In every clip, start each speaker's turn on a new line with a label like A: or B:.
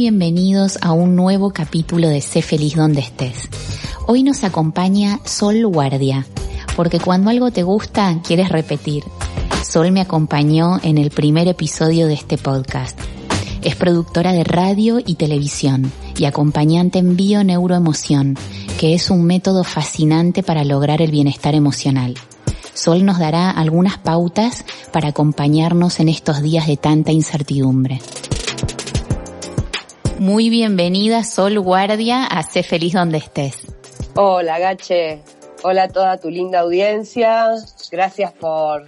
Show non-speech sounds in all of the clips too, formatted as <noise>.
A: Bienvenidos a un nuevo capítulo de Sé feliz donde estés. Hoy nos acompaña Sol Guardia, porque cuando algo te gusta, quieres repetir. Sol me acompañó en el primer episodio de este podcast. Es productora de radio y televisión y acompañante en Bio-Neuroemoción, que es un método fascinante para lograr el bienestar emocional. Sol nos dará algunas pautas para acompañarnos en estos días de tanta incertidumbre. Muy bienvenida Sol Guardia a Sé feliz donde estés.
B: Hola Gache, hola a toda tu linda audiencia, gracias por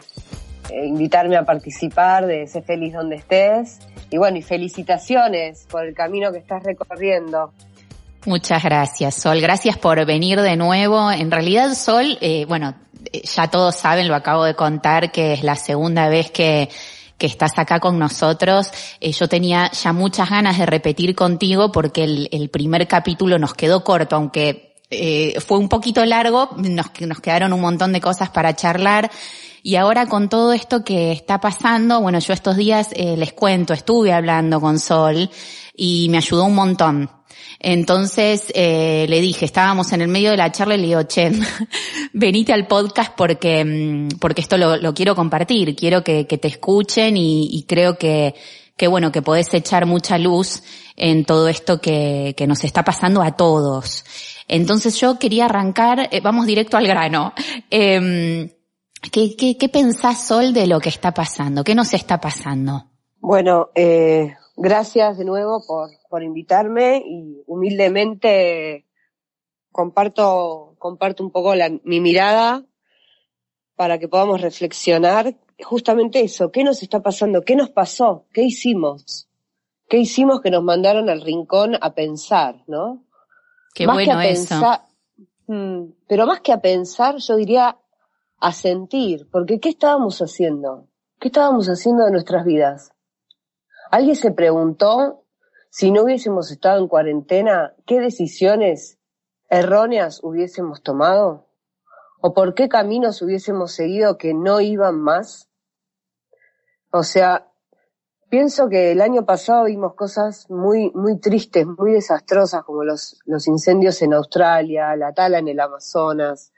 B: eh, invitarme a participar de Sé feliz donde estés y bueno, y felicitaciones por el camino que estás recorriendo.
A: Muchas gracias Sol, gracias por venir de nuevo. En realidad Sol, eh, bueno, eh, ya todos saben, lo acabo de contar, que es la segunda vez que que estás acá con nosotros. Eh, yo tenía ya muchas ganas de repetir contigo porque el, primer capítulo nos quedó corto, aunque eh, fue un poquito largo, nos, nos quedaron un montón de cosas para charlar. Y ahora con todo esto que está pasando, bueno, yo estos días eh, les cuento, estuve hablando con Sol y me ayudó un montón. Entonces eh, le dije, estábamos en el medio de la charla y le digo, che, <laughs> venite al podcast porque, mm, porque esto lo, quiero compartir, quiero que, te escuchen y, creo que, que bueno, que podés echar mucha luz en todo esto que, que nos está pasando a todos. Entonces yo quería arrancar, eh, vamos directo al grano. <laughs> Eh, ¿qué, qué, ¿Qué pensás, Sol, de lo que está pasando? ¿Qué nos está pasando?
B: Bueno, eh, gracias de nuevo por, por invitarme y humildemente comparto, comparto un poco la, mi mirada para que podamos reflexionar justamente eso, ¿qué nos está pasando? ¿Qué nos pasó? ¿Qué hicimos? ¿Qué hicimos que nos mandaron al rincón a pensar, no?
A: Qué
B: más
A: bueno
B: que a pensar, mm, pero más que a pensar, yo diría a sentir, porque ¿qué estábamos haciendo? ¿Qué estábamos haciendo de nuestras vidas? ¿Alguien se preguntó si no hubiésemos estado en cuarentena, qué decisiones erróneas hubiésemos tomado? ¿O por qué caminos hubiésemos seguido que no iban más? O sea, pienso que el año pasado vimos cosas muy, muy tristes, muy desastrosas, como los, los incendios en Australia, la tala en el Amazonas,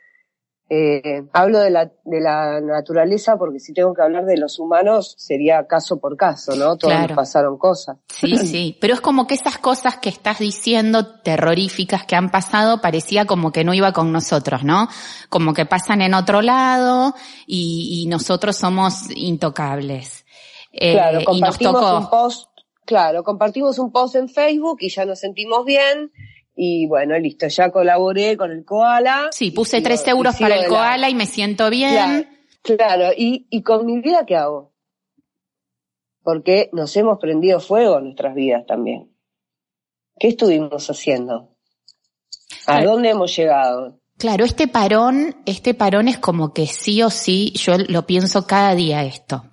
B: eh, hablo de la, de la naturaleza porque si tengo que hablar de los humanos sería caso por caso, ¿no? Todos
A: Claro.
B: nos pasaron cosas.
A: Sí, <clears throat> sí, pero es como que esas cosas que estás diciendo terroríficas que han pasado parecía como que no iba con nosotros, ¿no? Como que pasan en otro lado y, y nosotros somos intocables. Eh,
B: claro,
A: y nos
B: compartimos
A: tocó.
B: un post, claro, compartimos un post en Facebook y ya nos sentimos bien y bueno, listo, ya colaboré con el koala.
A: Sí, puse
B: sigo-
A: tres euros para el koala y me siento bien.
B: Claro, claro. ¿Y, y con mi vida qué hago? Porque nos hemos prendido fuego en nuestras vidas también. ¿Qué estuvimos haciendo? ¿A
A: Claro.
B: dónde hemos llegado?
A: Claro, este parón, este parón es como que sí o sí, yo lo pienso cada día esto.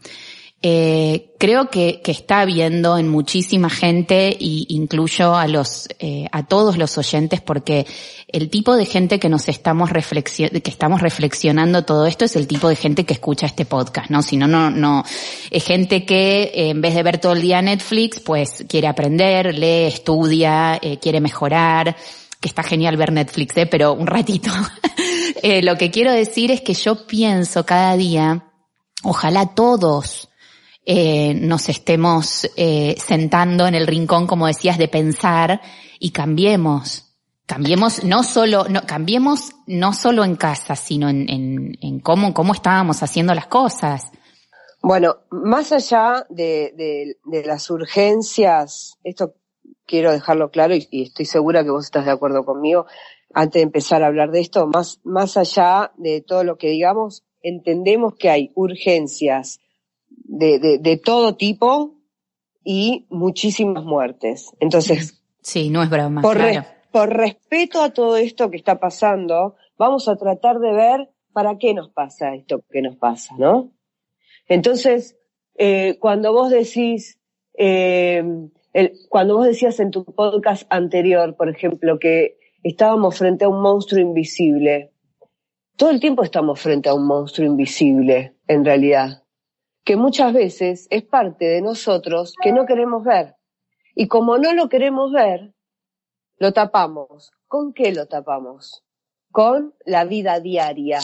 A: Eh, creo que, que está habiendo en muchísima gente y incluyo a los, eh, a todos los oyentes porque el tipo de gente que nos estamos reflexio que estamos reflexionando todo esto es el tipo de gente que escucha este podcast, ¿no? Si no, no, no, es gente que eh, en vez de ver todo el día Netflix, pues quiere aprender, lee, estudia, eh, quiere mejorar, que está genial ver Netflix, ¿eh? Pero un ratito. <laughs> Eh, lo que quiero decir es que yo pienso cada día, ojalá todos, eh, nos estemos eh, sentando en el rincón, como decías, de pensar y cambiemos. Cambiemos no solo, no, cambiemos no solo en casa, sino en, en, en cómo, cómo estábamos haciendo las cosas.
B: Bueno, más allá de, de, de las urgencias, esto quiero dejarlo claro y, y, estoy segura que vos estás de acuerdo conmigo, antes de empezar a hablar de esto, más, más allá de todo lo que digamos, entendemos que hay urgencias de, de, de todo tipo y muchísimas muertes. Entonces,
A: sí, no es broma.
B: Por,
A: claro.
B: por respeto a todo esto que está pasando, vamos a tratar de ver para qué nos pasa esto que nos pasa, ¿no? Entonces, eh, cuando vos decís, eh, el, cuando vos decías en tu podcast anterior, por ejemplo, que estábamos frente a un monstruo invisible, todo el tiempo estamos frente a un monstruo invisible, en realidad, que muchas veces es parte de nosotros que no queremos ver. Y como no lo queremos ver, lo tapamos. ¿Con qué lo tapamos? Con la vida diaria.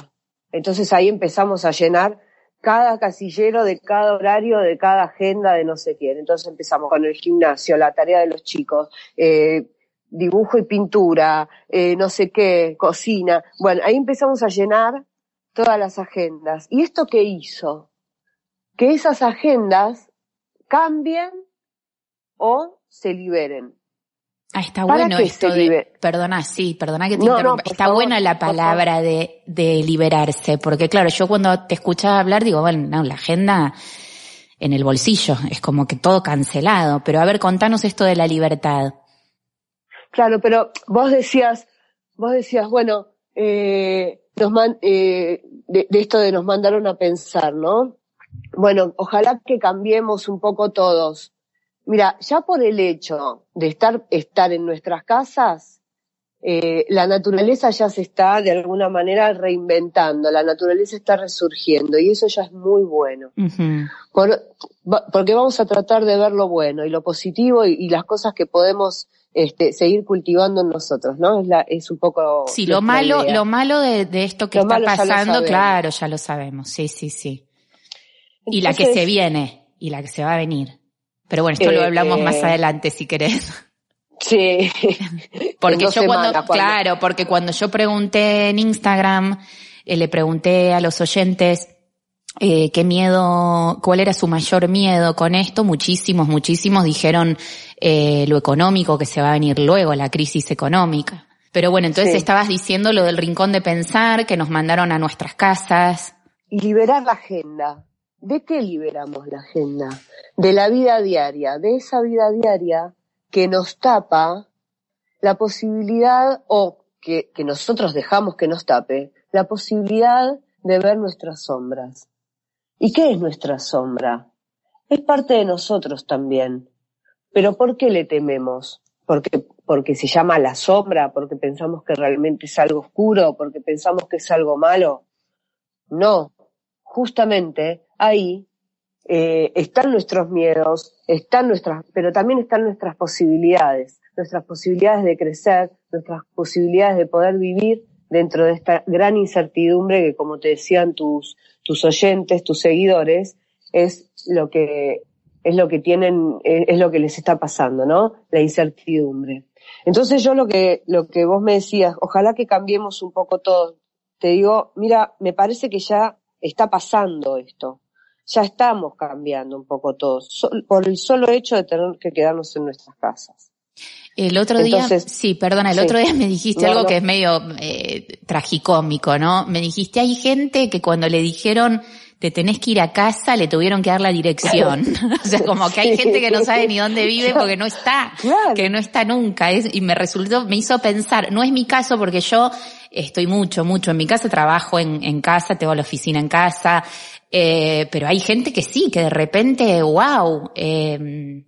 B: Entonces ahí empezamos a llenar cada casillero de cada horario, de cada agenda de no sé quién. Entonces empezamos con el gimnasio, la tarea de los chicos, eh, dibujo y pintura, eh, no sé qué, cocina. Bueno, ahí empezamos a llenar todas las agendas. ¿Y esto qué hizo? Que esas agendas cambien o se liberen.
A: Ah, está bueno esto de, perdona, sí, perdona que te no, interrumpa. No, está favor, buena la palabra de, de liberarse, porque claro, yo cuando te escuchaba hablar digo, bueno, no, la agenda en el bolsillo, es como que todo cancelado, pero a ver, contanos esto de la libertad.
B: Claro, pero vos decías, vos decías, bueno, eh, nos man, eh, de, de esto de nos mandaron a pensar, ¿no? Bueno, ojalá que cambiemos un poco todos. Mira, ya por el hecho de estar, estar en nuestras casas, eh, la naturaleza ya se está de alguna manera reinventando, la naturaleza está resurgiendo y eso ya es muy bueno. Uh -huh. por, porque vamos a tratar de ver lo bueno y lo positivo y, y las cosas que podemos este, seguir cultivando en nosotros, ¿no? Es, la, es un poco.
A: Sí, lo malo, idea. lo malo de, de esto que lo está pasando, ya claro, ya lo sabemos, sí, sí, sí. Y la que se viene, y la que se va a venir. Pero bueno, esto eh, lo hablamos eh, más adelante si querés.
B: Sí. <laughs>
A: porque yo cuando, cuando, claro, porque cuando yo pregunté en Instagram, eh, le pregunté a los oyentes eh, qué miedo, cuál era su mayor miedo con esto, muchísimos, muchísimos dijeron eh, lo económico que se va a venir luego, la crisis económica. Pero bueno, entonces sí. estabas diciendo lo del rincón de pensar, que nos mandaron a nuestras casas.
B: Y liberar la agenda. ¿De qué liberamos la agenda? De la vida diaria, de esa vida diaria que nos tapa la posibilidad, o que, que nosotros dejamos que nos tape, la posibilidad de ver nuestras sombras. ¿Y qué es nuestra sombra? Es parte de nosotros también. Pero ¿por qué le tememos? Porque, porque se llama la sombra, porque pensamos que realmente es algo oscuro, porque pensamos que es algo malo. No, justamente ahí eh, están nuestros miedos, están nuestras, pero también están nuestras posibilidades, nuestras posibilidades de crecer, nuestras posibilidades de poder vivir dentro de esta gran incertidumbre que, como te decían tus, tus oyentes, tus seguidores, es lo que, es lo que tienen, es lo que les está pasando, ¿no? La incertidumbre. Entonces yo lo que, lo que vos me decías, ojalá que cambiemos un poco todo. Te digo, mira, me parece que ya está pasando esto. Ya estamos cambiando un poco todos, por el solo hecho de tener que quedarnos en nuestras casas.
A: El otro Entonces, día, sí, perdona, el sí. otro día me dijiste no, algo no. que es medio eh, tragicómico, ¿no? Me dijiste, hay gente que cuando le dijeron te tenés que ir a casa, le tuvieron que dar la dirección. <laughs> <laughs> o sea, como que hay sí. gente que no sabe ni dónde vive porque no está, claro. que no está nunca. Es, y me resultó, me hizo pensar, no es mi caso porque yo estoy mucho, mucho en mi casa, trabajo en, en casa, tengo la oficina en casa, eh, pero hay gente que sí, que de repente, wow, eh,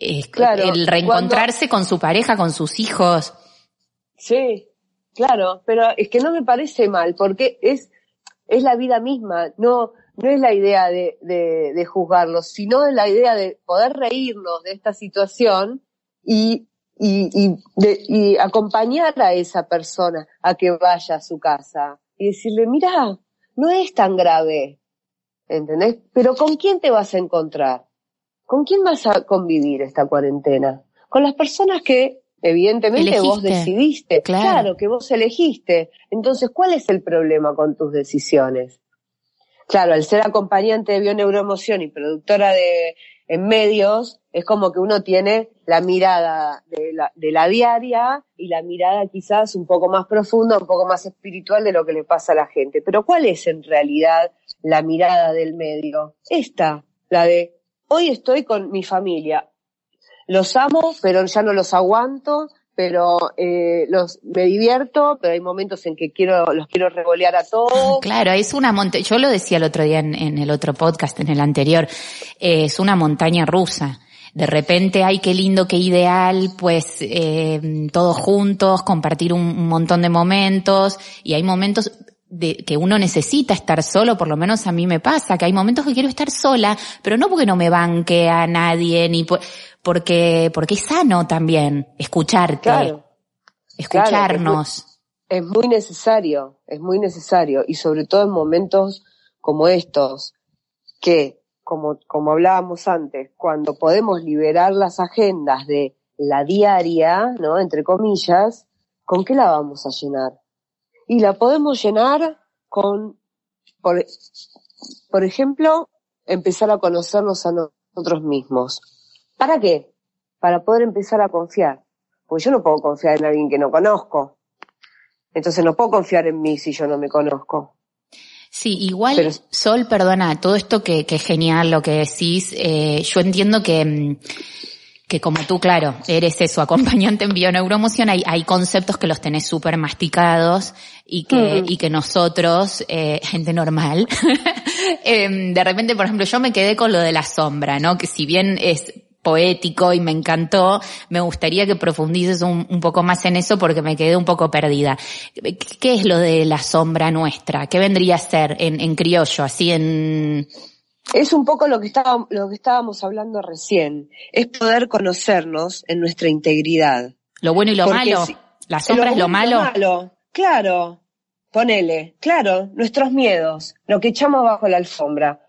A: eh, claro, el reencontrarse cuando... con su pareja, con sus hijos.
B: Sí, claro, pero es que no me parece mal, porque es, es la vida misma, no, no es la idea de, de, de juzgarlos, sino es la idea de poder reírnos de esta situación y, y, y, de, y acompañar a esa persona a que vaya a su casa y decirle, mira, no es tan grave, ¿entendés? Pero ¿con quién te vas a encontrar? ¿Con quién vas a convivir esta cuarentena? Con las personas que evidentemente vos decidiste.
A: Claro.
B: que vos elegiste. Entonces, ¿cuál es el problema con tus decisiones? Claro, al ser acompañante de bioneuroemoción y productora de en medios, es como que uno tiene la mirada de la, de la diaria y la mirada quizás un poco más profunda, un poco más espiritual de lo que le pasa a la gente. Pero ¿cuál es en realidad la mirada del medio? Esta, la de hoy estoy con mi familia. Los amo, pero ya no los aguanto, pero eh, los me divierto, pero hay momentos en que quiero los quiero revolear a todos. <laughs>
A: Claro, es una montaña, yo lo decía el otro día en, el otro podcast, en el anterior, eh, es una montaña rusa. De repente, ay, qué lindo, qué ideal, pues eh, todos juntos, compartir un montón de momentos, y hay momentos de, que uno necesita estar solo, por lo menos a mí me pasa, que hay momentos que quiero estar sola, pero no porque no me banque a nadie, ni por- porque, porque es sano también escucharte,
B: Claro.
A: escucharnos.
B: es muy necesario, es muy necesario, y sobre todo en momentos como estos, que, como, como hablábamos antes, cuando podemos liberar las agendas de la diaria, ¿no? Entre comillas, ¿con qué la vamos a llenar? Y la podemos llenar con, por, por ejemplo, empezar a conocernos a nosotros mismos. ¿Para qué? Para poder empezar a confiar. Porque yo no puedo confiar en alguien que no conozco. Entonces no puedo confiar en mí si yo no me conozco.
A: Sí, igual,
B: Pero-
A: Sol, perdona, todo esto que, que es genial lo que decís, eh, yo entiendo que, mm, que como tú, claro, eres eso, acompañante en bioneuromoción, hay, hay conceptos que los tenés súper masticados y que, y que nosotros, eh, <laughs> gente normal, <laughs> em, de repente, por ejemplo, yo me quedé con lo de la sombra, ¿no? Que si bien es poético y me encantó, me gustaría que profundices un, un poco más en eso porque me quedé un poco perdida. ¿Qué qué es lo de la sombra nuestra? ¿Qué vendría a ser en, en criollo, así en...
B: Es un poco lo que, estábamos, lo que estábamos hablando recién. Es poder conocernos en nuestra integridad.
A: Lo bueno y lo
B: Porque
A: malo.
B: si-
A: La sombra es lo malo.
B: Claro. Ponele. Claro. Nuestros miedos. Lo que echamos bajo la alfombra.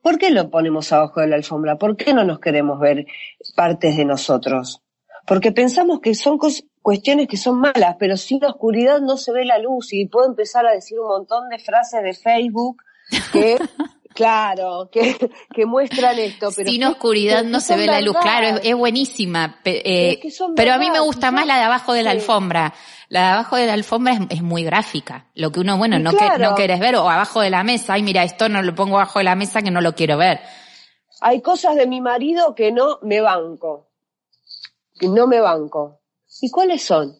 B: ¿Por qué lo ponemos abajo de la alfombra? ¿Por qué no nos queremos ver partes de nosotros? Porque pensamos que son cuestiones que son malas, pero sin la oscuridad no se ve la luz y puedo empezar a decir un montón de frases de Facebook que, <laughs> claro, que, que muestran esto. Pero
A: Sin
B: que-
A: oscuridad
B: que
A: no se ve la luz. Claro, es, es buenísima. eh,
B: Es que
A: pero a mí me gusta
B: ¿no?
A: más la de abajo de la
B: Sí.
A: alfombra. La de abajo de la alfombra es, es muy gráfica. Lo que uno, bueno,
B: Y
A: no, que,
B: claro.
A: no querés ver o abajo de la mesa. Ay, mira, esto no lo pongo abajo de la mesa que no lo quiero ver.
B: Hay cosas de mi marido que no me banco. Que no me banco. ¿Y cuáles son?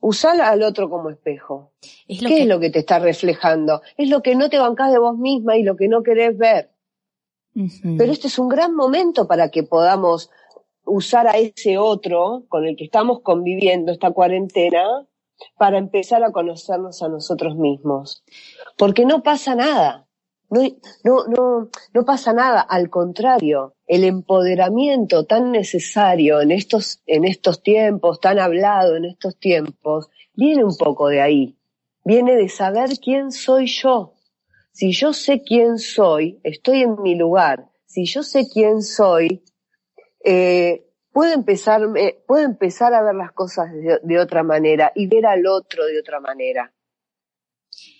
B: Usar al otro como espejo.
A: Es lo
B: ¿Qué
A: que,
B: es lo que te está reflejando? Es lo que no te bancás de vos misma y lo que no querés ver. Pero este es un gran momento para que podamos usar a ese otro con el que estamos conviviendo esta cuarentena para empezar a conocernos a nosotros mismos. Porque no pasa nada. No, no, no, no pasa nada. Al contrario, el empoderamiento tan necesario en estos, en estos tiempos, tan hablado en estos tiempos, viene un poco de ahí. Viene de saber quién soy yo. Si yo sé quién soy, estoy en mi lugar. Si yo sé quién soy, eh, puedo empezar, eh, puedo empezar a ver las cosas de, de otra manera y ver al otro de otra manera.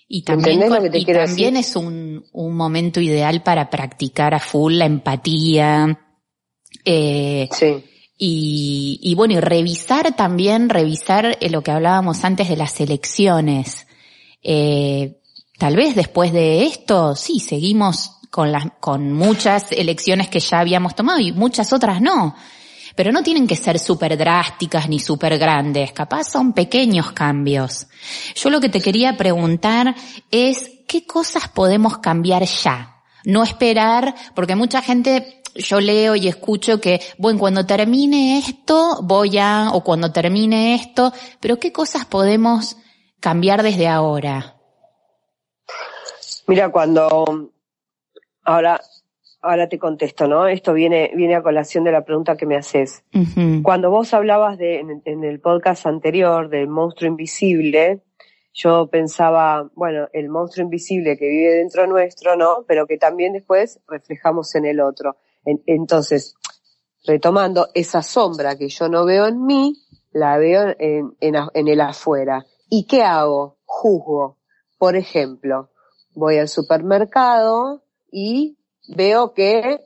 A: Y también,
B: ¿Entendés lo
A: con-
B: que te
A: y
B: quiero
A: también
B: decir?
A: es un, un momento ideal para practicar a full la empatía. Eh,
B: Sí,
A: y, y bueno, y revisar también, revisar eh, lo que hablábamos antes de las elecciones. Eh, tal vez después de esto, sí, seguimos con las, con muchas elecciones que ya habíamos tomado y muchas otras no. Pero no tienen que ser súper drásticas ni súper grandes, capaz son pequeños cambios. Yo lo que te quería preguntar es, ¿qué cosas podemos cambiar ya? No esperar, porque mucha gente, yo leo y escucho que, bueno, cuando termine esto, voy a, o cuando termine esto, pero ¿qué cosas podemos cambiar desde ahora?
B: Mira, cuando ahora, ahora te contesto, ¿no? Esto viene, viene a colación de la pregunta que me haces. Cuando vos hablabas de, en, en el podcast anterior del monstruo invisible, yo pensaba, bueno, el monstruo invisible que vive dentro nuestro, ¿no? Pero que también después reflejamos en el otro. En- entonces, retomando esa sombra que yo no veo en mí, la veo en, en el afuera. ¿Y qué hago? Juzgo. Por ejemplo, voy al supermercado y veo que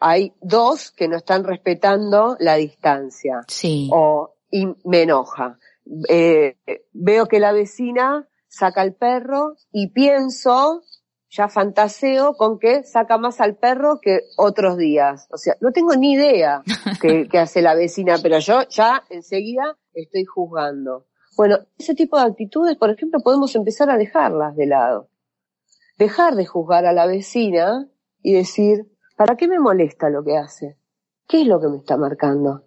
B: hay dos que no están respetando la distancia
A: Sí.
B: o y me enoja. Eh, veo que la vecina saca al perro y pienso, ya fantaseo con que saca más al perro que otros días. O sea, no tengo ni idea <laughs> que, que hace la vecina, pero yo ya enseguida estoy juzgando. Bueno, ese tipo de actitudes, por ejemplo, podemos empezar a dejarlas de lado. Dejar de juzgar a la vecina y decir, ¿para qué me molesta lo que hace? ¿Qué es lo que me está marcando?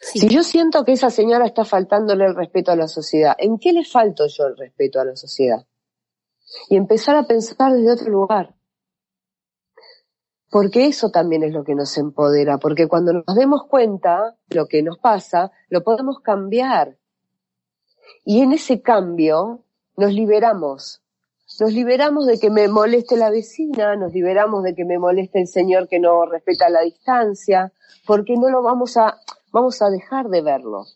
A: Sí.
B: Si yo siento que esa señora está faltándole el respeto a la sociedad, ¿en qué le falto yo el respeto a la sociedad? Y empezar a pensar desde otro lugar. Porque eso también es lo que nos empodera, porque cuando nos demos cuenta de lo que nos pasa, lo podemos cambiar. Y en ese cambio nos liberamos. Nos liberamos de que me moleste la vecina, nos liberamos de que me moleste el señor que no respeta la distancia, porque no lo vamos a, vamos a dejar de verlo.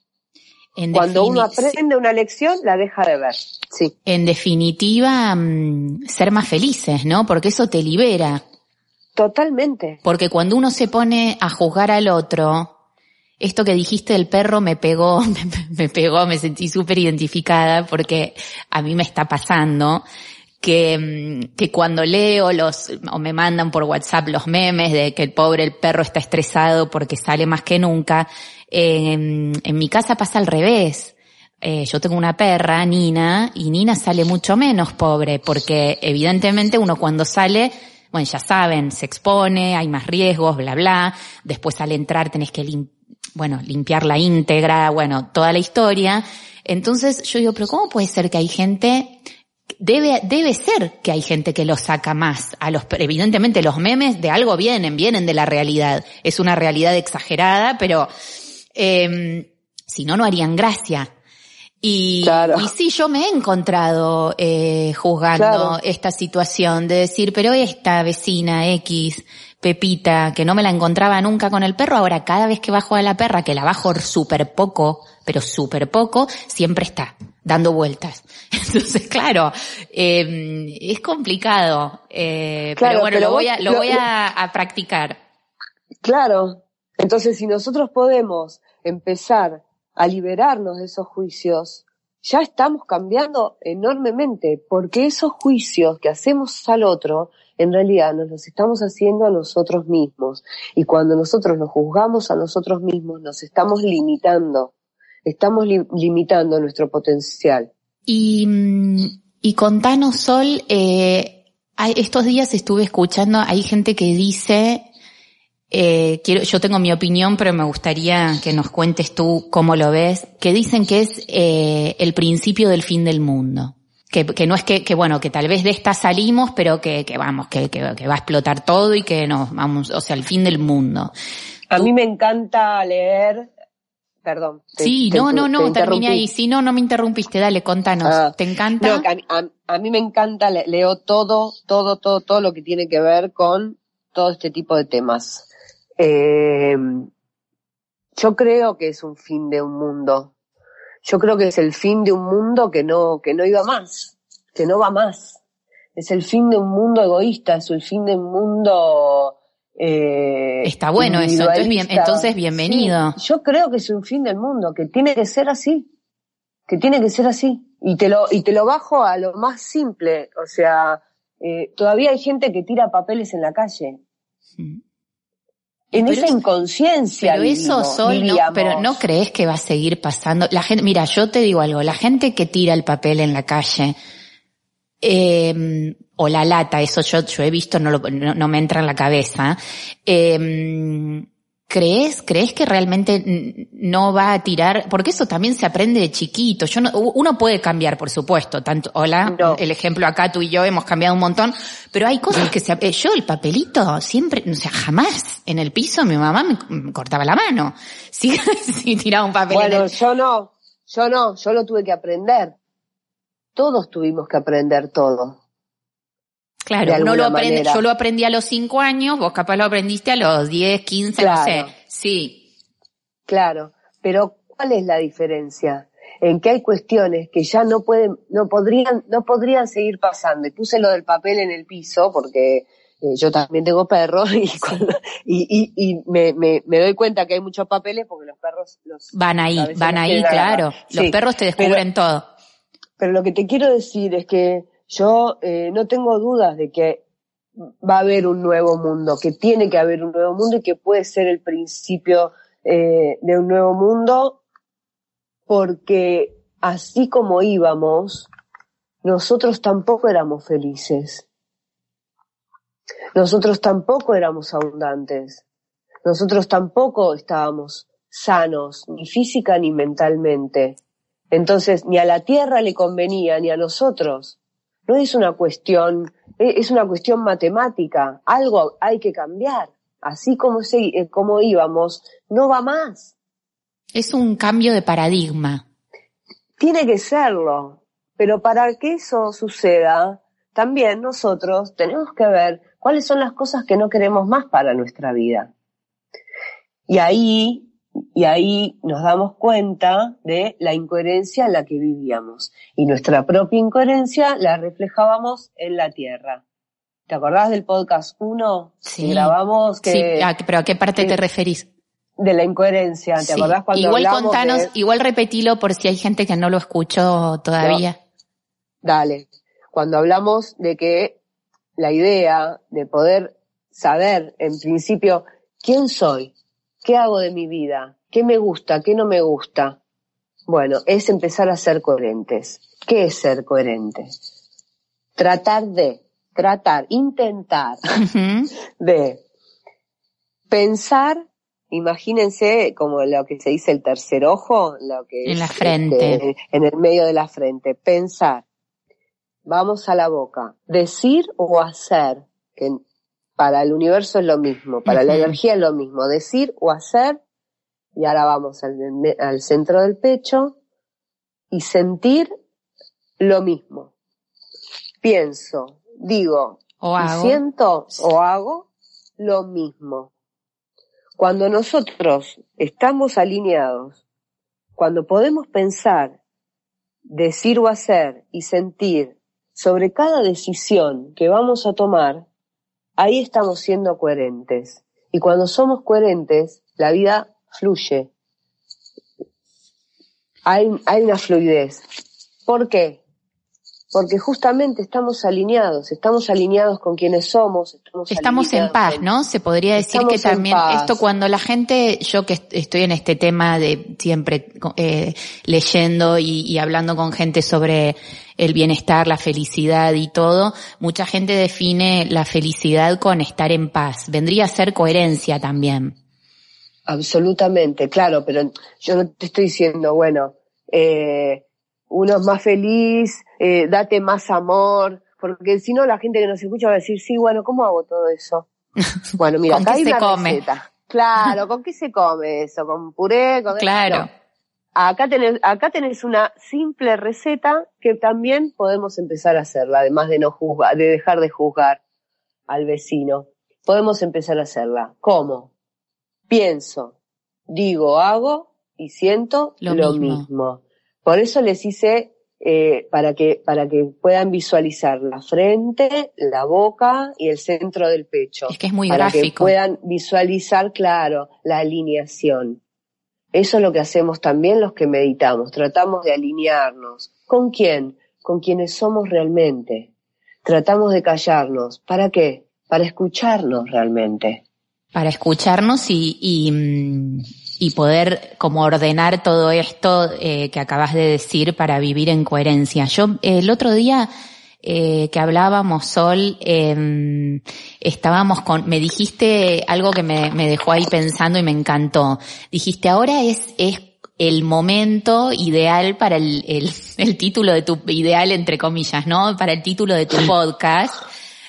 A: En
B: Cuando uno aprende una lección, la deja de ver. Sí,
A: En definitiva, mm, ser más felices, ¿no? Porque eso te libera.
B: totalmente.
A: Porque cuando uno se pone a juzgar al otro, esto que dijiste del perro me pegó, <laughs> me, me pegó, me sentí súper identificada porque a mí me está pasando que, mm, que cuando leo los, o me mandan por WhatsApp los memes de que el pobre el perro está estresado porque sale más que nunca, en, en mi casa pasa al revés. Eh, yo tengo una perra, Nina, y Nina sale mucho menos pobre, porque evidentemente uno cuando sale, bueno, ya saben, se expone, hay más riesgos, bla, bla. Después al entrar tenés que lim- bueno, limpiar la íntegra, bueno, toda la historia. Entonces yo digo, pero ¿cómo puede ser que hay gente Debe, debe ser que hay gente que lo saca más a los, evidentemente los memes de algo vienen, vienen de la realidad. Es una realidad exagerada, pero, eh, si no, no harían gracia. Y,
B: Claro.
A: y sí, yo me he encontrado eh, juzgando
B: Claro.
A: esta situación de decir, pero esta vecina X, Pepita, que no me la encontraba nunca con el perro, ahora cada vez que bajo a la perra, que la bajo súper poco, pero súper poco, siempre está dando vueltas. <laughs> Entonces, claro, eh, es complicado, eh,
B: Claro,
A: pero bueno,
B: pero
A: lo voy a, lo
B: lo-
A: voy a, a practicar.
B: Claro. Entonces, si nosotros podemos empezar a liberarnos de esos juicios, ya estamos cambiando enormemente, porque esos juicios que hacemos al otro, en realidad nos los estamos haciendo a nosotros mismos. Y cuando nosotros nos juzgamos a nosotros mismos, nos estamos limitando. Estamos li- limitando nuestro potencial.
A: Y, mm, y contanos, Sol, eh, estos días estuve escuchando, hay gente que dice, eh, quiero, yo tengo mi opinión, pero me gustaría que nos cuentes tú cómo lo ves, que dicen que es eh, el principio del fin del mundo. Que, que no es que, que bueno, que tal vez de esta salimos, pero que, que vamos, que, que, que va a explotar todo y que nos vamos, o sea, el fin del mundo.
B: A mí me encanta leer, perdón. te-
A: Sí,
B: te-
A: no, no, no,
B: interrumpí.
A: ahí. Si no, no me interrumpiste, dale, contanos.
B: Ah,
A: ¿Te encanta?
B: No, que a, mí- a- a mí me encanta, le- leo todo, todo, todo, todo lo que tiene que ver con todo este tipo de temas. Eh, yo creo que es un fin de un mundo. Yo creo que es el fin de un mundo que no, que no iba más, que no va más. Es el fin de un mundo egoísta, es el fin de un mundo eh,
A: Está bueno eso, entonces bien-
B: individualista.
A: entonces bienvenido.
B: Sí, yo creo que es un fin del mundo, que tiene que ser así, que tiene que ser así. Y te lo, y te lo bajo a lo más simple, o sea, eh, todavía hay gente que tira papeles en la calle.
A: Mm.
B: En
A: Pero
B: esa
A: es-
B: inconsciencia.
A: Pero eso, Sol, no, pero no crees que va a seguir pasando. La gente, mira, yo te digo algo, la gente que tira el papel en la calle, eh, o la lata, eso yo, yo he visto, no, lo- no, no me entra en la cabeza, eh, ¿Crees, crees que realmente no va a tirar? Porque eso también se aprende de chiquito. Yo no, uno puede cambiar, por supuesto. Tanto, hola,
B: No.
A: el ejemplo acá tú y yo hemos cambiado un montón, pero hay cosas que se, eh, yo el papelito siempre, o sea, jamás en el piso mi mamá me, me cortaba la mano. <laughs> Si, si tiraba un papel en
B: Bueno,
A: el-
B: yo no, yo no, yo lo tuve que aprender. todos tuvimos que aprender todo.
A: Claro, uno lo aprende,
B: manera.
A: yo lo aprendí a los cinco años, vos capaz lo aprendiste a los 10, 15, no sé. Sí,
B: Claro, pero ¿cuál es la diferencia? En que hay cuestiones que ya no pueden, no podrían, no podrían seguir pasando. Y puse lo del papel en el piso porque eh, yo también tengo perros <laughs> y, cuando- y, y, y me, me, me doy cuenta que hay muchos papeles porque los perros los
A: van ahí, van ahí, claro. Los
B: Sí,
A: perros te
B: pero-
A: descubren todo.
B: Pero lo que te quiero decir es que yo eh, no tengo dudas de que va a haber un nuevo mundo, que tiene que haber un nuevo mundo y que puede ser el principio eh, de un nuevo mundo, porque así como íbamos, nosotros tampoco éramos felices. Nosotros tampoco éramos abundantes. Nosotros tampoco estábamos sanos, ni física ni mentalmente. Entonces, ni a la tierra le convenía, ni a nosotros. No es una cuestión, eh, es una cuestión matemática. Algo hay que cambiar. Así como, se, eh, como íbamos, no va más.
A: Es un cambio de paradigma.
B: Tiene que serlo. Pero para que eso suceda, también nosotros tenemos que ver cuáles son las cosas que no queremos más para nuestra vida. Y ahí, y ahí nos damos cuenta de la incoherencia en la que vivíamos. Y nuestra propia incoherencia la reflejábamos en la tierra. ¿Te acordás del podcast 1?
A: Sí.
B: Que grabamos que,
A: Sí, ¿a- pero ¿a qué parte
B: que-
A: te referís?
B: de la incoherencia. ¿Te
A: Sí.
B: acordás cuando
A: Igual contanos,
B: de-
A: igual repetilo por si hay gente que no lo escuchó todavía.
B: Dale. Cuando hablamos de que la idea de poder saber, en principio, quién soy, qué hago de mi vida, qué me gusta, qué no me gusta, bueno, es empezar a ser coherentes. ¿Qué es ser coherente? Tratar de, tratar, intentar <laughs> de pensar, imagínense como lo que se dice el tercer ojo, lo que
A: En
B: es,
A: la frente.
B: este, en el medio de la frente, pensar. Vamos a la boca, decir o hacer, que para el universo es lo mismo, para la energía es lo mismo, decir o hacer, y ahora vamos al, al centro del pecho, y sentir lo mismo. Pienso, digo,
A: O
B: y siento o hago lo mismo. Cuando nosotros estamos alineados, cuando podemos pensar, decir o hacer y sentir sobre cada decisión que vamos a tomar, ahí estamos siendo coherentes. Y cuando somos coherentes, la vida fluye. Hay, una fluidez. ¿Por qué? Porque justamente estamos alineados, estamos alineados con quienes somos, estamos,
A: Estamos en paz,
B: con-
A: ¿no? Se podría decir
B: Estamos
A: que también esto cuando la gente, yo que est- estoy en este tema de siempre eh, leyendo y, y hablando con gente sobre el bienestar, la felicidad y todo, mucha gente define la felicidad con estar en paz. Vendría a ser coherencia también.
B: Absolutamente, claro, pero yo no te estoy diciendo, bueno, eh, uno es más feliz, eh, date más amor, porque si no la gente que nos escucha va a decir, sí, bueno, ¿cómo hago todo eso? <laughs> Bueno, mira,
A: ¿Con
B: acá
A: qué
B: hay
A: se
B: una
A: come?
B: receta. Claro, ¿con qué se come eso? ¿Con puré? Con...
A: Claro.
B: No. Acá tenés, acá tenés una simple receta que también podemos empezar a hacerla, además de no juzgar, de dejar de juzgar al vecino. Podemos empezar a hacerla. ¿Cómo? Pienso, digo, hago y siento
A: Lo
B: lo,
A: mismo.
B: mismo. Por eso les hice eh, para que para que puedan visualizar la frente, la boca y el centro del pecho.
A: Es que es muy
B: para que
A: gráfico.
B: puedan visualizar, claro, la alineación. Eso es lo que hacemos también los que meditamos. Tratamos de alinearnos. ¿Con quién? Con quienes somos realmente. Tratamos de callarnos. ¿Para qué? Para escucharnos realmente.
A: para escucharnos y, y, mm, y poder como ordenar todo esto eh, que acabas de decir para vivir en coherencia. Yo el otro día eh, que hablábamos, Sol, eh, estábamos con, me dijiste algo que me, me dejó ahí pensando y me encantó. Dijiste, ahora es, es el momento ideal para el, el, <laughs> el título de tu, ideal entre comillas, ¿no? Para el título de tu <laughs> podcast.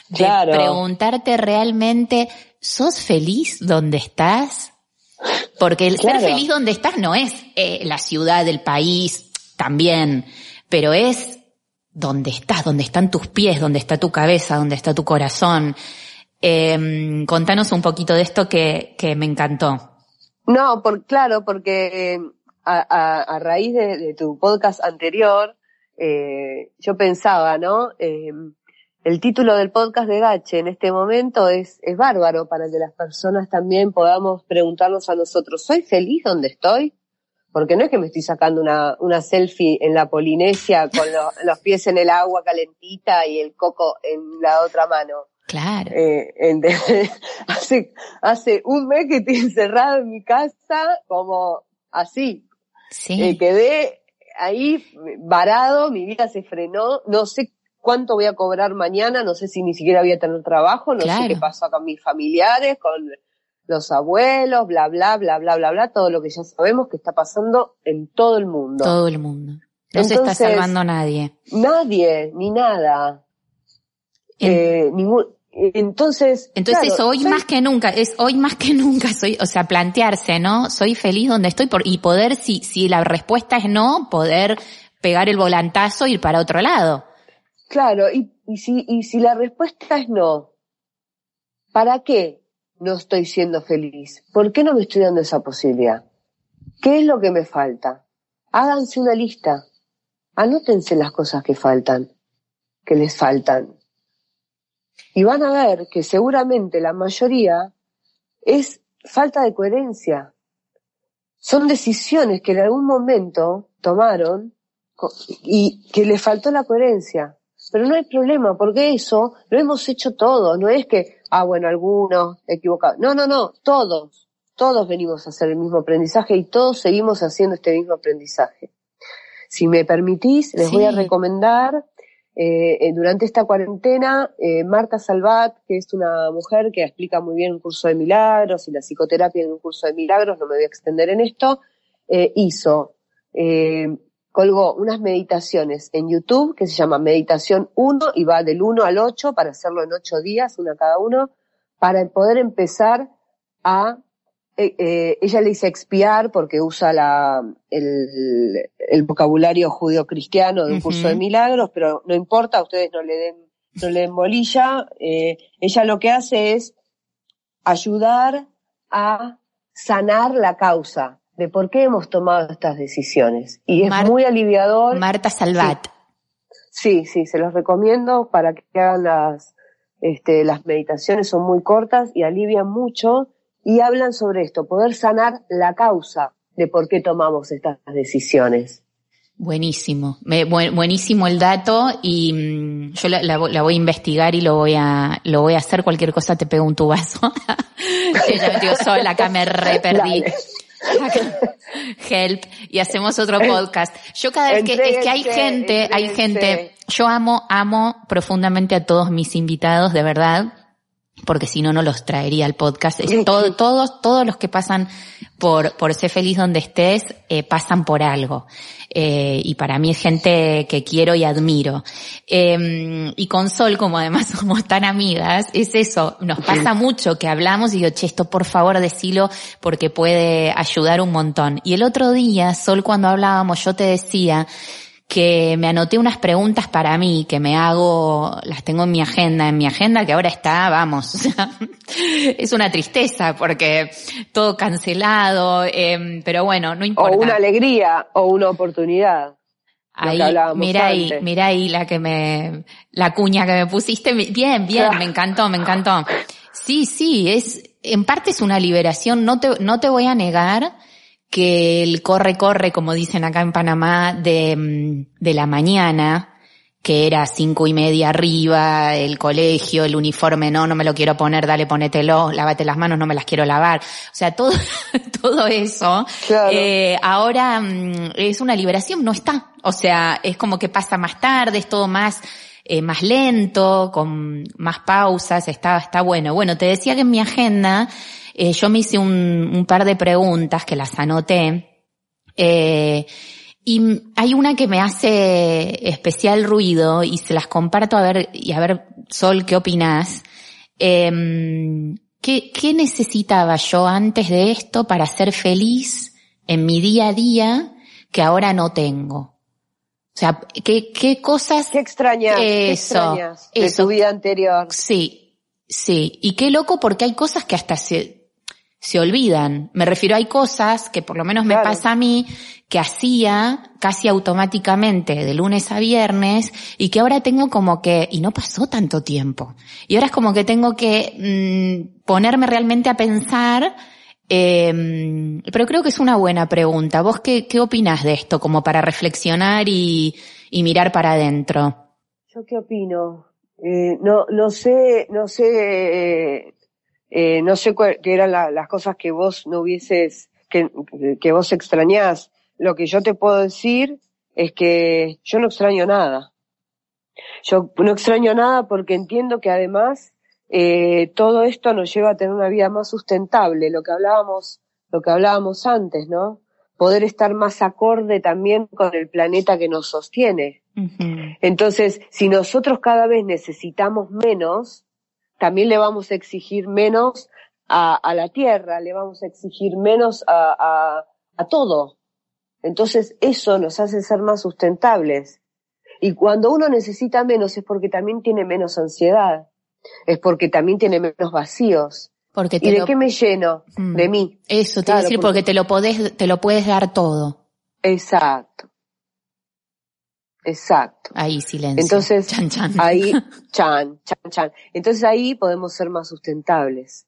A: De
B: Claro.
A: preguntarte realmente, ¿sos feliz donde estás? Porque el
B: Claro.
A: ser feliz donde estás no es eh, la ciudad, el país, también, pero es donde estás, donde están tus pies, donde está tu cabeza, donde está tu corazón. Eh, contanos un poquito de esto que, que me encantó.
B: No, por, claro, porque a, a, a raíz de, de, tu podcast anterior, eh, yo pensaba, ¿no? El título del podcast de Gache en este momento es, es bárbaro para que las personas también podamos preguntarnos a nosotros, ¿soy feliz donde estoy? Porque no es que me estoy sacando una, una selfie en la Polinesia con lo, <laughs> los pies en el agua calentita y el coco en la otra mano.
A: Claro.
B: Eh, en, <laughs> hace, hace un mes que estoy encerrado en mi casa como así.
A: Sí.
B: Eh, quedé ahí varado, mi vida se frenó, no sé cuánto voy a cobrar mañana, no sé si ni siquiera voy a tener trabajo, no
A: Claro.
B: sé qué pasó con mis familiares, con los abuelos, bla, bla, bla, bla, bla, bla, todo lo que ya sabemos que está pasando en todo el mundo.
A: Todo el mundo. No se está salvando nadie.
B: Nadie, ni nada.
A: En-
B: Eh, ningún, entonces,
A: Entonces
B: claro,
A: hoy
B: soy-
A: más que nunca, es hoy más que nunca, soy, o sea, plantearse, ¿no? Soy feliz donde estoy por, y poder, si, si la respuesta es no, poder pegar el volantazo y ir para otro lado.
B: Claro, y, y si, y si la respuesta es no, ¿para qué no estoy siendo feliz? ¿Por qué no me estoy dando esa posibilidad? ¿Qué es lo que me falta? Háganse una lista. Anótense las cosas que faltan, que les faltan. Y van a ver que seguramente la mayoría es falta de coherencia. Son decisiones que en algún momento tomaron y que les faltó la coherencia. Pero no hay problema, porque eso lo hemos hecho todos. No es que, ah, bueno, algunos equivocados. No, no, no, todos. Todos venimos a hacer el mismo aprendizaje y todos seguimos haciendo este mismo aprendizaje. Si me permitís, les voy a recomendar eh, eh, durante esta cuarentena, eh, Marta Salvat, que es una mujer que explica muy bien un curso de milagros y la psicoterapia en un curso de milagros, no me voy a extender en esto, eh, hizo, colgó unas meditaciones en YouTube que se llama Meditación 1 y va del 1 al 8 para hacerlo en 8 días, una cada uno, para poder empezar a eh, eh, ella le dice expiar porque usa la, el, el vocabulario judío-cristiano de un curso de milagros, pero no importa, ustedes no le den, no le den bolilla. eh, ella lo que hace es ayudar a sanar la causa de por qué hemos tomado estas decisiones. Y es
A: Mar-
B: muy aliviador.
A: Marta Salvat.
B: Sí, sí, se los recomiendo para que hagan las, este, las meditaciones, son muy cortas y alivian mucho y hablan sobre esto, poder sanar la causa de por qué tomamos estas decisiones.
A: Buenísimo, Me- buen- buenísimo el dato y mm, yo la, la vo- la voy a investigar y lo voy a, lo voy a hacer. Cualquier cosa te pego un tubazo. <laughs> Ella me digo sola, acá me <laughs> re perdí.
B: Dale. <laughs>
A: Help y hacemos otro podcast. Yo cada vez que es que hay gente, hay gente. Yo amo, amo profundamente a todos mis invitados, de verdad, porque si no no los traería al podcast. Es <laughs> todo, todos, todos los que pasan por por ser feliz donde estés eh, pasan por algo. Eh, y para mí es gente que quiero y admiro. Eh, y con Sol, como además <laughs> somos tan amigas, es eso, nos pasa mucho que hablamos y digo, che, esto por favor decilo porque puede ayudar un montón. Y el otro día, Sol, cuando hablábamos, yo te decía que me anoté unas preguntas para mí, que me hago, las tengo en mi agenda, en mi agenda que ahora está, vamos, <laughs> o es una tristeza porque todo cancelado, eh, pero bueno, no
B: O
A: importa.
B: una alegría o una oportunidad.
A: Ahí, mira ahí, mira ahí la que me, la cuña que me pusiste. Bien, bien, me encantó, me encantó. Sí, sí, es, en parte es una liberación. No te, no te voy a negar que el corre, corre, como dicen acá en Panamá, de, mm, de la mañana, que era cinco y media arriba, el colegio, el uniforme, no, no me lo quiero poner, dale, ponételo, lávate las manos, no me las quiero lavar. O sea, todo, <laughs> todo eso,
B: Claro.
A: eh, ahora mm, es una liberación, no está. O sea, es como que pasa más tarde, es todo más, eh, más lento, con más pausas, está, está bueno. Bueno, te decía que en mi agenda, eh, yo me hice un, un par de preguntas que las anoté, eh, y hay una que me hace especial ruido y se las comparto a ver, y a ver, Sol, ¿qué opinás? Em, ¿qué, ¿Qué necesitaba yo antes de esto para ser feliz en mi día a día que ahora no tengo? O sea, ¿qué, qué cosas?
B: ¿Qué extrañas? ¿Qué extrañas de
A: eso.
B: tu vida anterior?
A: Sí, sí. Y qué loco porque hay cosas que hasta se, se olvidan. Me refiero, hay cosas que por lo menos me
B: Claro.
A: pasa a mí que hacía casi automáticamente de lunes a viernes y que ahora tengo como que, y no pasó tanto tiempo. Y ahora es como que tengo que mm, ponerme realmente a pensar, eh, pero creo que es una buena pregunta. ¿Vos qué, qué opinás de esto como para reflexionar y, y mirar para adentro?
B: ¿Yo qué opino? Eh, no, no sé, no sé, eh, no sé cuál- qué eran la- las cosas que vos no hubieses, que, que vos extrañás. Lo que yo te puedo decir es que yo no extraño nada. Yo no extraño nada porque entiendo que además eh, todo esto nos lleva a tener una vida más sustentable, lo que hablábamos, lo que hablábamos antes, ¿no? Poder estar más acorde también con el planeta que nos sostiene. Entonces, si nosotros cada vez necesitamos menos, también le vamos a exigir menos a, a la tierra, le vamos a exigir menos a, a, a todo. Entonces, eso nos hace ser más sustentables. Y cuando uno necesita menos es porque también tiene menos ansiedad, es porque también tiene menos vacíos.
A: Porque te
B: ¿Y de
A: lo-
B: qué me lleno?
A: Mm.
B: De mí.
A: Eso, te iba a
B: Claro,
A: decir,
B: porque-
A: porque te lo podés, te lo puedes dar todo.
B: Exacto. Exacto.
A: Ahí, silencio.
B: Entonces,
A: Chan, chan.
B: ahí, <laughs> chan, chan, chan. Entonces ahí podemos ser más sustentables.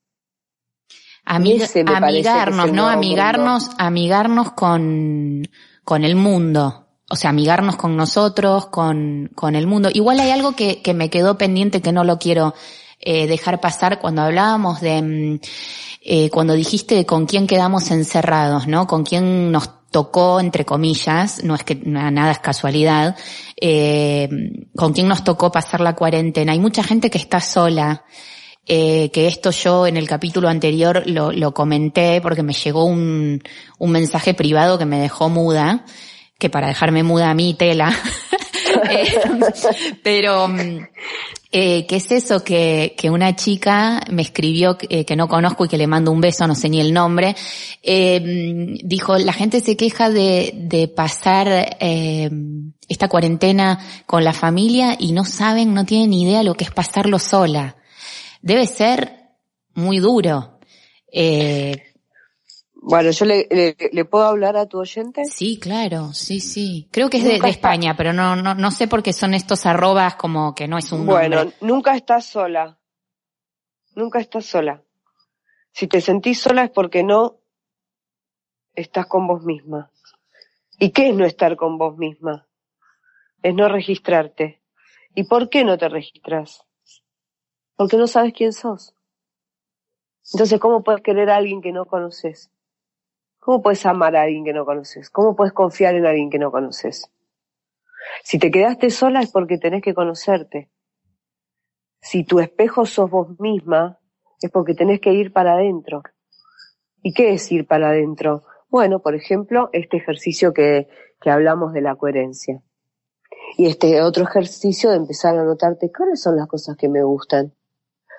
A: Amig- amigarnos, ¿no? Amigarnos, amigarnos con, con el mundo. O sea, amigarnos con nosotros, con, con el mundo. Igual hay algo que, que me quedó pendiente que no lo quiero eh, dejar pasar cuando hablábamos de, mm, eh, cuando dijiste con quién quedamos encerrados, ¿no? Con quién nos tocó, entre comillas, no es que na- nada es casualidad, eh, con quién nos tocó pasar la cuarentena. Hay mucha gente que está sola, eh, que esto yo en el capítulo anterior lo, lo comenté porque me llegó un, un mensaje privado que me dejó muda, que para dejarme muda a mí tela. <laughs> Eh, pero, mm, eh, ¿qué es eso? Que, que una chica me escribió eh, que no conozco y que le mando un beso, no sé ni el nombre, eh, mm, dijo, la gente se queja de, de pasar eh, esta cuarentena con la familia y no saben, no tienen ni idea lo que es pasarlo sola. Debe ser muy duro.
B: Bueno, yo le, le, le puedo hablar a tu oyente.
A: sí, claro, sí, sí. Creo que es de,
B: está-
A: España, pero no, no, no sé por qué son estos arrobas como que no es un
B: Bueno,
A: nombre.
B: nunca estás sola. Nunca estás sola. Si te sentís sola es porque no estás con vos misma. ¿Y qué es no estar con vos misma? Es no registrarte. ¿Y por qué no te registras? Porque no sabes quién sos. Entonces, ¿cómo puedes querer a alguien que no conoces? ¿Cómo puedes amar a alguien que no conoces? ¿Cómo puedes confiar en alguien que no conoces? Si te quedaste sola es porque tenés que conocerte. Si tu espejo sos vos misma, es porque tenés que ir para adentro. ¿Y qué es ir para adentro? Bueno, por ejemplo, este ejercicio que, que hablamos de la coherencia. Y este otro ejercicio de empezar a notarte cuáles son las cosas que me gustan.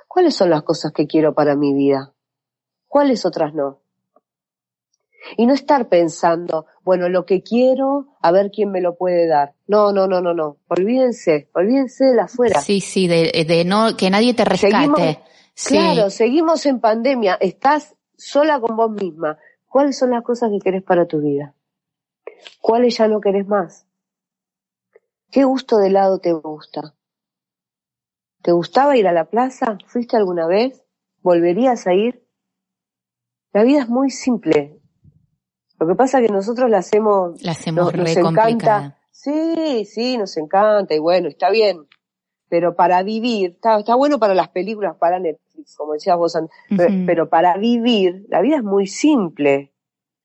B: ¿Cuáles son las cosas que quiero para mi vida? ¿Cuáles otras no? Y no estar pensando, bueno, lo que quiero, a ver quién me lo puede dar. No, no, no, no, no. Olvídense, olvídense de la afuera.
A: Sí, sí, de, de no, que nadie te rescate.
B: Seguimos-
A: Sí.
B: Claro, seguimos en pandemia, estás sola con vos misma. ¿Cuáles son las cosas que querés para tu vida? ¿Cuáles ya no querés más? ¿Qué gusto de helado te gusta? ¿Te gustaba ir a la plaza? ¿Fuiste alguna vez? ¿Volverías a ir? La vida es muy simple. Lo que pasa es que nosotros la hacemos,
A: La hacemos
B: nos,
A: re
B: encanta. Sí, sí, nos encanta y bueno, está bien. Pero para vivir, está, está bueno para las películas, para Netflix, como decías vos antes, pe-
A: Ujú.
B: pero para vivir, la vida es muy simple.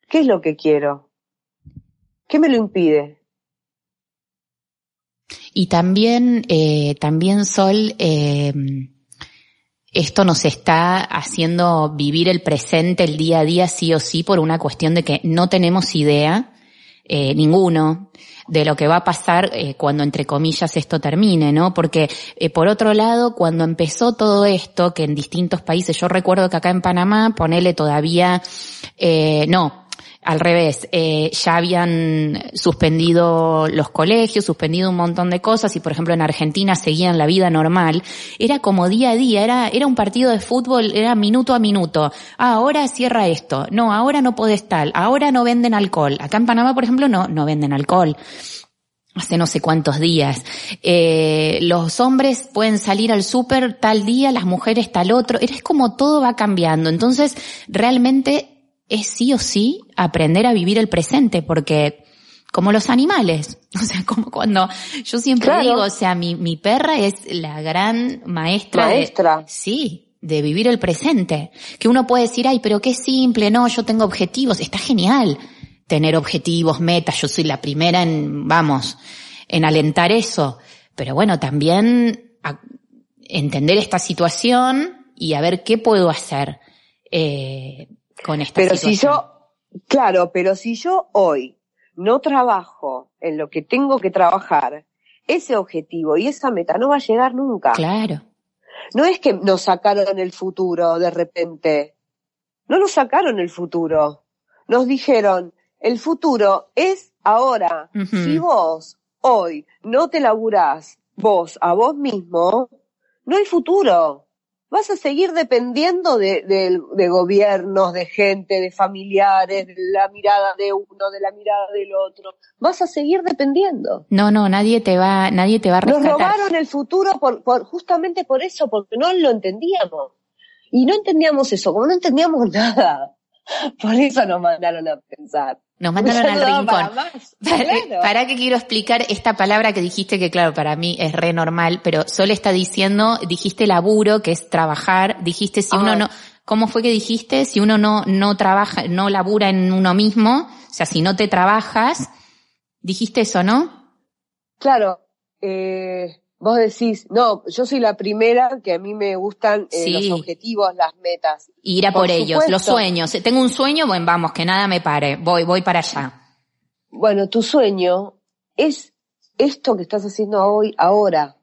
B: ¿Qué es lo que quiero? ¿Qué me lo impide?
A: Y también, eh, también Sol, eh, esto nos está haciendo vivir el presente, el día a día, sí o sí, por una cuestión de que no tenemos idea, eh, ninguno, de lo que va a pasar eh, cuando, entre comillas, esto termine, ¿no? Porque, eh, por otro lado, cuando empezó todo esto, que en distintos países, yo recuerdo que acá en Panamá, ponele todavía, eh, no, al revés, eh, ya habían suspendido los colegios, suspendido un montón de cosas y por ejemplo en Argentina seguían la vida normal, era como día a día, era, era un partido de fútbol, era minuto a minuto. Ah, ahora cierra esto, no, ahora no podés tal, ahora no venden alcohol. Acá en Panamá, por ejemplo, no, no venden alcohol hace no sé cuántos días. Eh, los hombres pueden salir al súper tal día, las mujeres tal otro. Es como todo va cambiando. Entonces, realmente es sí o sí aprender a vivir el presente, porque como los animales, <laughs> o sea, como cuando yo siempre
B: Claro.
A: digo, o sea, mi, mi perra es la gran maestra, de-
B: Maestra.
A: sí, de vivir el presente. Que uno puede decir, ay, pero qué simple, no, yo tengo objetivos, está genial tener objetivos, metas, yo soy la primera en, vamos, en alentar eso. Pero bueno, también a- entender esta situación y a ver qué puedo hacer eh, con esta
B: Pero si yo, claro, pero si yo hoy no trabajo en lo que tengo que trabajar, ese objetivo y esa meta no va a llegar nunca.
A: Claro.
B: No es que nos sacaron el futuro de repente. No nos sacaron el futuro. Nos dijeron, el futuro es ahora. Si vos hoy no te laburás vos a vos mismo, no hay futuro. Vas a seguir dependiendo de, de- de gobiernos, de gente, de familiares, de la mirada de uno, de la mirada del otro. Vas a seguir dependiendo.
A: No, no, nadie te va, nadie te va a
B: Nos
A: rescatar.
B: robaron el futuro por, por, justamente por eso, porque no lo entendíamos. Y no entendíamos eso, como no entendíamos <laughs> nada. <laughs> Por eso nos mandaron a pensar.
A: Nos mandaron al rincón.
B: para más. <laughs>
A: Para,
B: Claro.
A: para que quiero explicar esta palabra que dijiste que claro, para mí es re normal, pero Sol está diciendo, dijiste laburo, que es trabajar, dijiste si uno no, ¿cómo fue que dijiste? Si uno no, no trabaja, no labura en uno mismo, o sea, si no te trabajas, dijiste eso, ¿no?
B: Claro, eh, vos decís, no, yo soy la primera que a mí me gustan eh,
A: Sí.
B: los objetivos, las metas.
A: Ir a por,
B: Por
A: ellos, los sueños. Tengo un sueño, bueno, vamos, que nada me pare, voy, voy para allá.
B: Bueno, tu sueño es esto que estás haciendo hoy, ahora.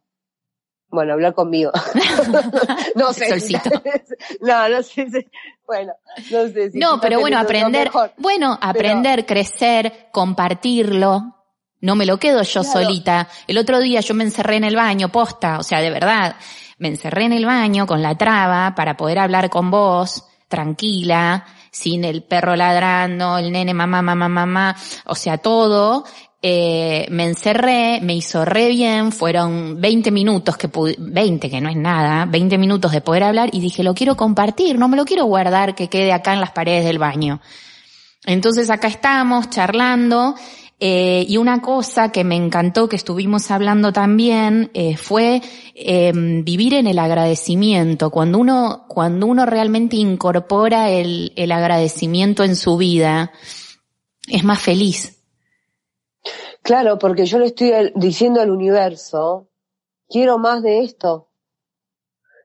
B: Bueno, hablar conmigo. <laughs> no sé.
A: Solcito. <laughs>
B: no, no sé. si- Bueno, no sé si.
A: No, pero bueno, aprender,
B: mejor.
A: bueno, aprender, crecer, compartirlo. No me lo quedo yo
B: Claro.
A: solita. El otro día yo me encerré en el baño, posta, o sea, de verdad, me encerré en el baño con la traba para poder hablar con vos, tranquila, sin el perro ladrando, el nene mamá, mamá, mamá, o sea, todo. Eh, me encerré, me hizo re bien, fueron 20 minutos que pude, 20 que no es nada, 20 minutos de poder hablar y dije, lo quiero compartir, no me lo quiero guardar que quede acá en las paredes del baño. Entonces acá estamos charlando eh, y una cosa que me encantó que estuvimos hablando también eh, fue eh, vivir en el agradecimiento. Cuando uno cuando uno realmente incorpora el, el agradecimiento en su vida es más feliz.
B: Claro, porque yo le estoy diciendo al universo, quiero más de esto.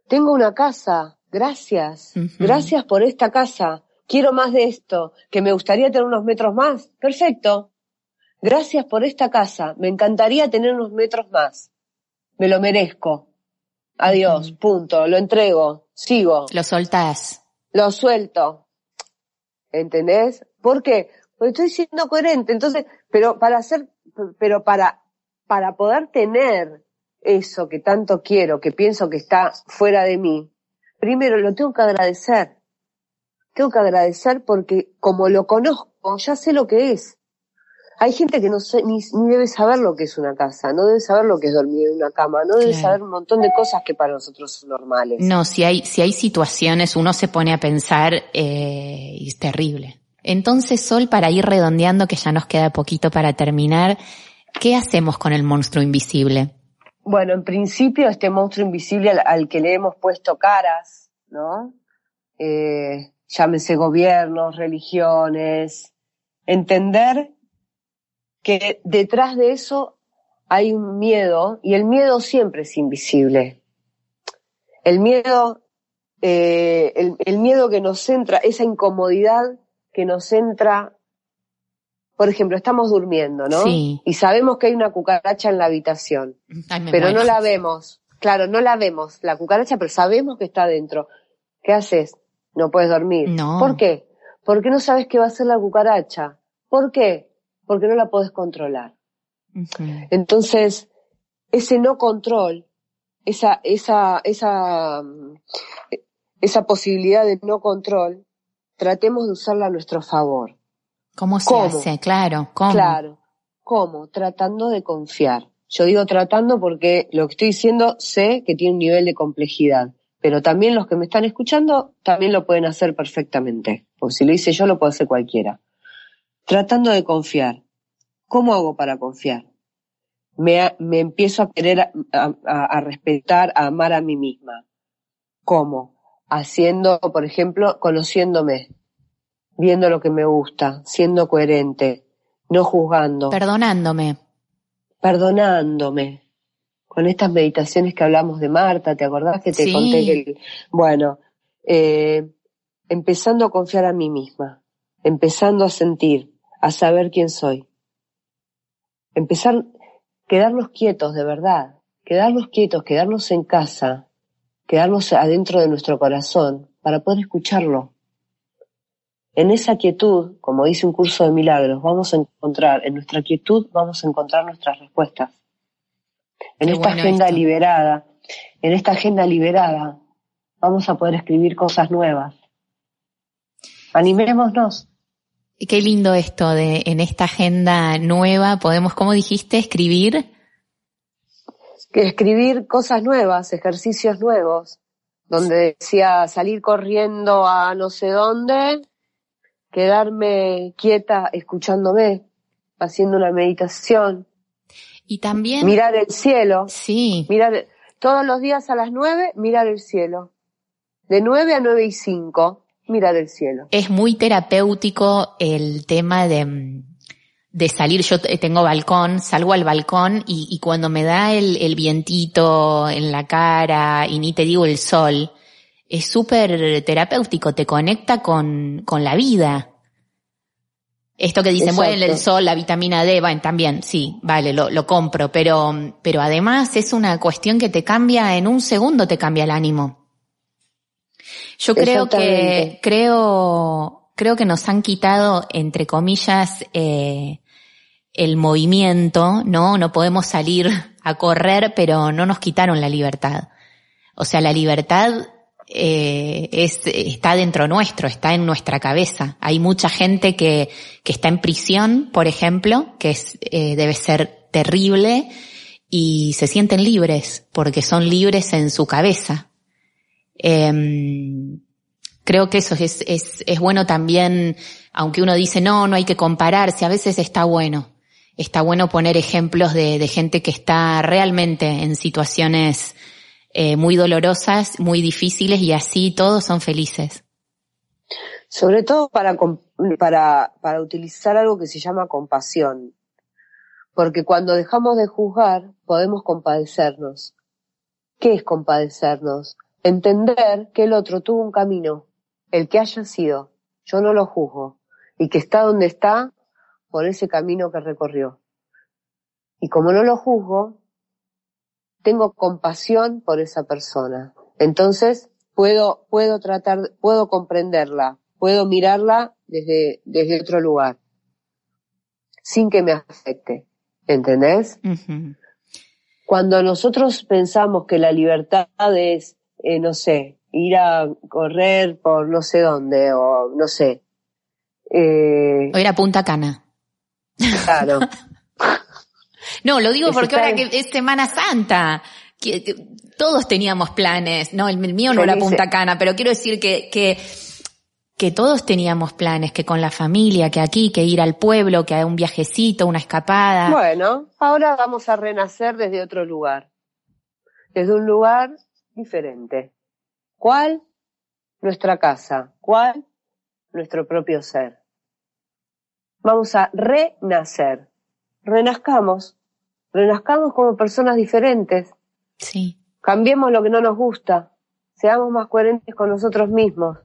B: Tengo una casa, gracias. Gracias por esta casa. Quiero más de esto, que me gustaría tener unos metros más. Perfecto. Gracias por esta casa. Me encantaría tener unos metros más. Me lo merezco. Adiós, punto. Lo entrego. Sigo.
A: Lo soltás.
B: Lo suelto. ¿Entendés? ¿Por qué? Porque estoy siendo coherente. Entonces, pero para hacer, pero para, para poder tener eso que tanto quiero, que pienso que está fuera de mí, primero lo tengo que agradecer. Tengo que agradecer porque como lo conozco, ya sé lo que es. Hay gente que no ni, ni debe saber lo que es una casa, no debe saber lo que es dormir en una cama, no debe
A: Claro.
B: saber un montón de cosas que para nosotros son normales.
A: No, si hay, si hay situaciones, uno se pone a pensar eh, y es terrible. Entonces, Sol, para ir redondeando, que ya nos queda poquito para terminar, ¿qué hacemos con el monstruo invisible?
B: Bueno, en principio este monstruo invisible al, al que le hemos puesto caras, ¿no? Eh, llámese gobiernos, religiones, entender que detrás de eso hay un miedo y el miedo siempre es invisible. El miedo, eh, el, el miedo que nos entra, esa incomodidad que nos entra, por ejemplo, estamos durmiendo, ¿no?
A: Sí.
B: Y sabemos que hay una cucaracha en la habitación
A: Ay,
B: pero
A: muero.
B: no la vemos. Claro, no la vemos, la cucaracha, pero sabemos que está dentro. ¿Qué haces? No puedes dormir.
A: No.
B: ¿Por qué? Porque no sabes qué va a hacer la cucaracha. ¿Por qué? Porque no la podés controlar. Entonces, ese no control, esa, esa, esa, esa posibilidad de no control, tratemos de usarla a nuestro favor.
A: ¿Cómo se
B: ¿Cómo?
A: hace? Claro, ¿cómo?
B: Claro. ¿Cómo? Tratando de confiar. Yo digo tratando porque lo que estoy diciendo sé que tiene un nivel de complejidad, pero también los que me están escuchando también lo pueden hacer perfectamente. Porque si lo hice yo, lo puede hacer cualquiera. Tratando de confiar. ¿Cómo hago para confiar? Me, me empiezo a querer, a, a- a respetar, a amar a mí misma. ¿Cómo? Haciendo, por ejemplo, conociéndome, viendo lo que me gusta, siendo coherente, no juzgando,
A: Perdonándome.
B: perdonándome. Con estas meditaciones que hablamos de Marta, ¿te acordás que te
A: Sí.
B: conté que, el- bueno, eh, empezando a confiar a mí misma, empezando a sentir, a saber quién soy. Empezar, quedarnos quietos de verdad, quedarnos quietos, quedarnos en casa, quedarnos adentro de nuestro corazón para poder escucharlo. En esa quietud, como dice un curso de milagros, vamos a encontrar, en nuestra quietud vamos a encontrar nuestras respuestas. En
A: Qué
B: esta agenda
A: esto.
B: liberada, en esta agenda liberada, vamos a poder escribir cosas nuevas. Animémonos.
A: Qué lindo esto de en esta agenda nueva podemos, ¿cómo dijiste? Escribir.
B: que escribir cosas nuevas, ejercicios nuevos, donde decía salir corriendo a no sé dónde, quedarme quieta escuchándome, haciendo una meditación,
A: Y también,
B: mirar el cielo,
A: sí,
B: mirar todos los días a las nueve, mirar el cielo. De nueve a nueve y cinco, mirar el cielo.
A: es muy terapéutico el tema de, de salir. Yo te- tengo balcón, salgo al balcón y, y cuando me da el, el vientito en la cara y ni te digo el sol, es súper terapéutico, te conecta con, con la vida. Esto que dicen, bueno, el sol, la vitamina D, bueno, también, sí, vale, lo, lo compro, pero, pero además es una cuestión que te cambia, en un segundo te cambia el ánimo. Yo creo que, creo, creo que nos han quitado, entre comillas, eh, el movimiento, ¿no? No podemos salir <laughs> a correr, pero no nos quitaron la libertad. O sea, la libertad eh, es, está dentro nuestro, está en nuestra cabeza. Hay mucha gente que, que está en prisión, por ejemplo, que es, eh, debe ser terrible, y se sienten libres, porque son libres en su cabeza. Em, creo que eso es, es, es bueno también, aunque uno dice no, no hay que compararse, a veces está bueno. Está bueno poner ejemplos de, de gente que está realmente en situaciones eh, muy dolorosas, muy difíciles y así todos son felices.
B: Sobre todo para, para, para utilizar algo que se llama compasión. Porque cuando dejamos de juzgar, podemos compadecernos. ¿Qué es compadecernos? Entender que el otro tuvo un camino, el que haya sido, yo no lo juzgo, y que está donde está por ese camino que recorrió. Y como no lo juzgo, tengo compasión por esa persona. Entonces, puedo, puedo tratar, puedo comprenderla, puedo mirarla desde, desde otro lugar, sin que me afecte. ¿Entendés? Cuando nosotros pensamos que la libertad es, eh, no sé, ir a correr por no sé dónde, o no sé, eh,
A: O ir a Punta Cana.
B: claro, <laughs>
A: No, lo digo
B: Es
A: porque
B: estar-
A: ahora que es Semana Santa, que, todos teníamos planes. No, el, el mío no era. Punta Cana, pero quiero decir que, que, que todos teníamos planes, que con la familia, que aquí, que ir al pueblo, que a un viajecito, una escapada.
B: Bueno, ahora vamos a renacer desde otro lugar. Desde un lugar diferente. ¿Cuál? Nuestra casa. ¿Cuál? Nuestro propio ser. Vamos a renacer. Renazcamos. Renazcamos como personas diferentes.
A: Sí.
B: Cambiemos lo que no nos gusta. Seamos más coherentes con nosotros mismos.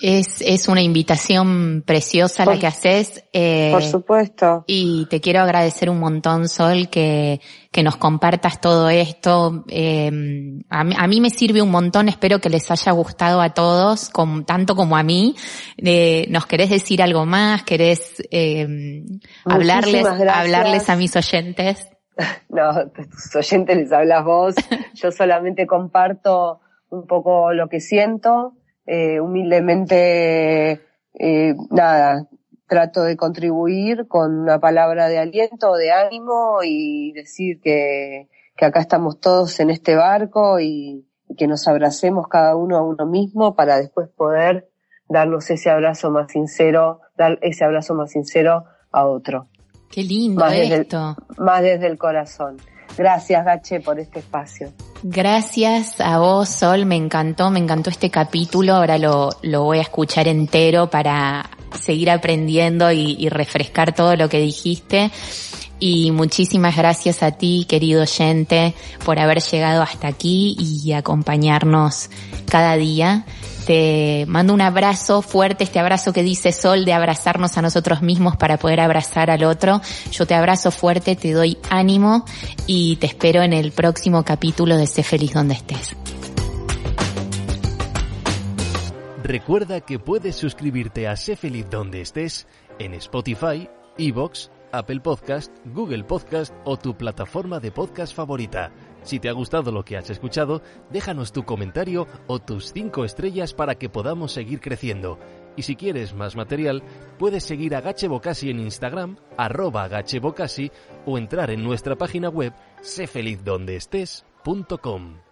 A: Es, es una invitación preciosa la que haces. eh,
B: Por supuesto.
A: Y te quiero agradecer un montón, Sol, que, que nos compartas todo esto. Eh, a, mí, a mí me sirve un montón, espero que les haya gustado a todos, tanto como a mí. Eh, ¿Nos querés decir algo más? ¿Querés eh, hablarles,
B: gracias.
A: hablarles a mis oyentes? <laughs>
B: No, a tus oyentes les hablas vos. <laughs> Yo solamente comparto un poco lo que siento. Eh, humildemente, eh, nada, trato de contribuir con una palabra de aliento, de ánimo y decir que, que acá estamos todos en este barco y, y que nos abracemos cada uno a uno mismo para después poder darnos ese abrazo más sincero, dar ese abrazo más sincero a otro,
A: Qué lindo
B: Más desde el-
A: esto.
B: más desde el corazón. Gracias, Gache, por este espacio.
A: Gracias a vos, Sol, me encantó, me encantó este capítulo, ahora lo, lo voy a escuchar entero para seguir aprendiendo y, refrescar todo lo que dijiste. Y muchísimas gracias a ti, querido oyente, por haber llegado hasta aquí y acompañarnos cada día. Te mando un abrazo fuerte, este abrazo que dice Sol de abrazarnos a nosotros mismos para poder abrazar al otro. Yo te abrazo fuerte, te doy ánimo y te espero en el próximo capítulo de Sé feliz donde estés.
C: Recuerda que puedes suscribirte a Sé Feliz donde estés en Spotify, Evox, Apple Podcast, Google Podcast o tu plataforma de podcast favorita. Si te ha gustado lo que has escuchado, déjanos tu comentario o tus 5 estrellas para que podamos seguir creciendo. Y si quieres más material, puedes seguir a Gache Bocasi en Instagram, arroba Gache Bocasi, o entrar en nuestra página web sefelizdondeestés.com.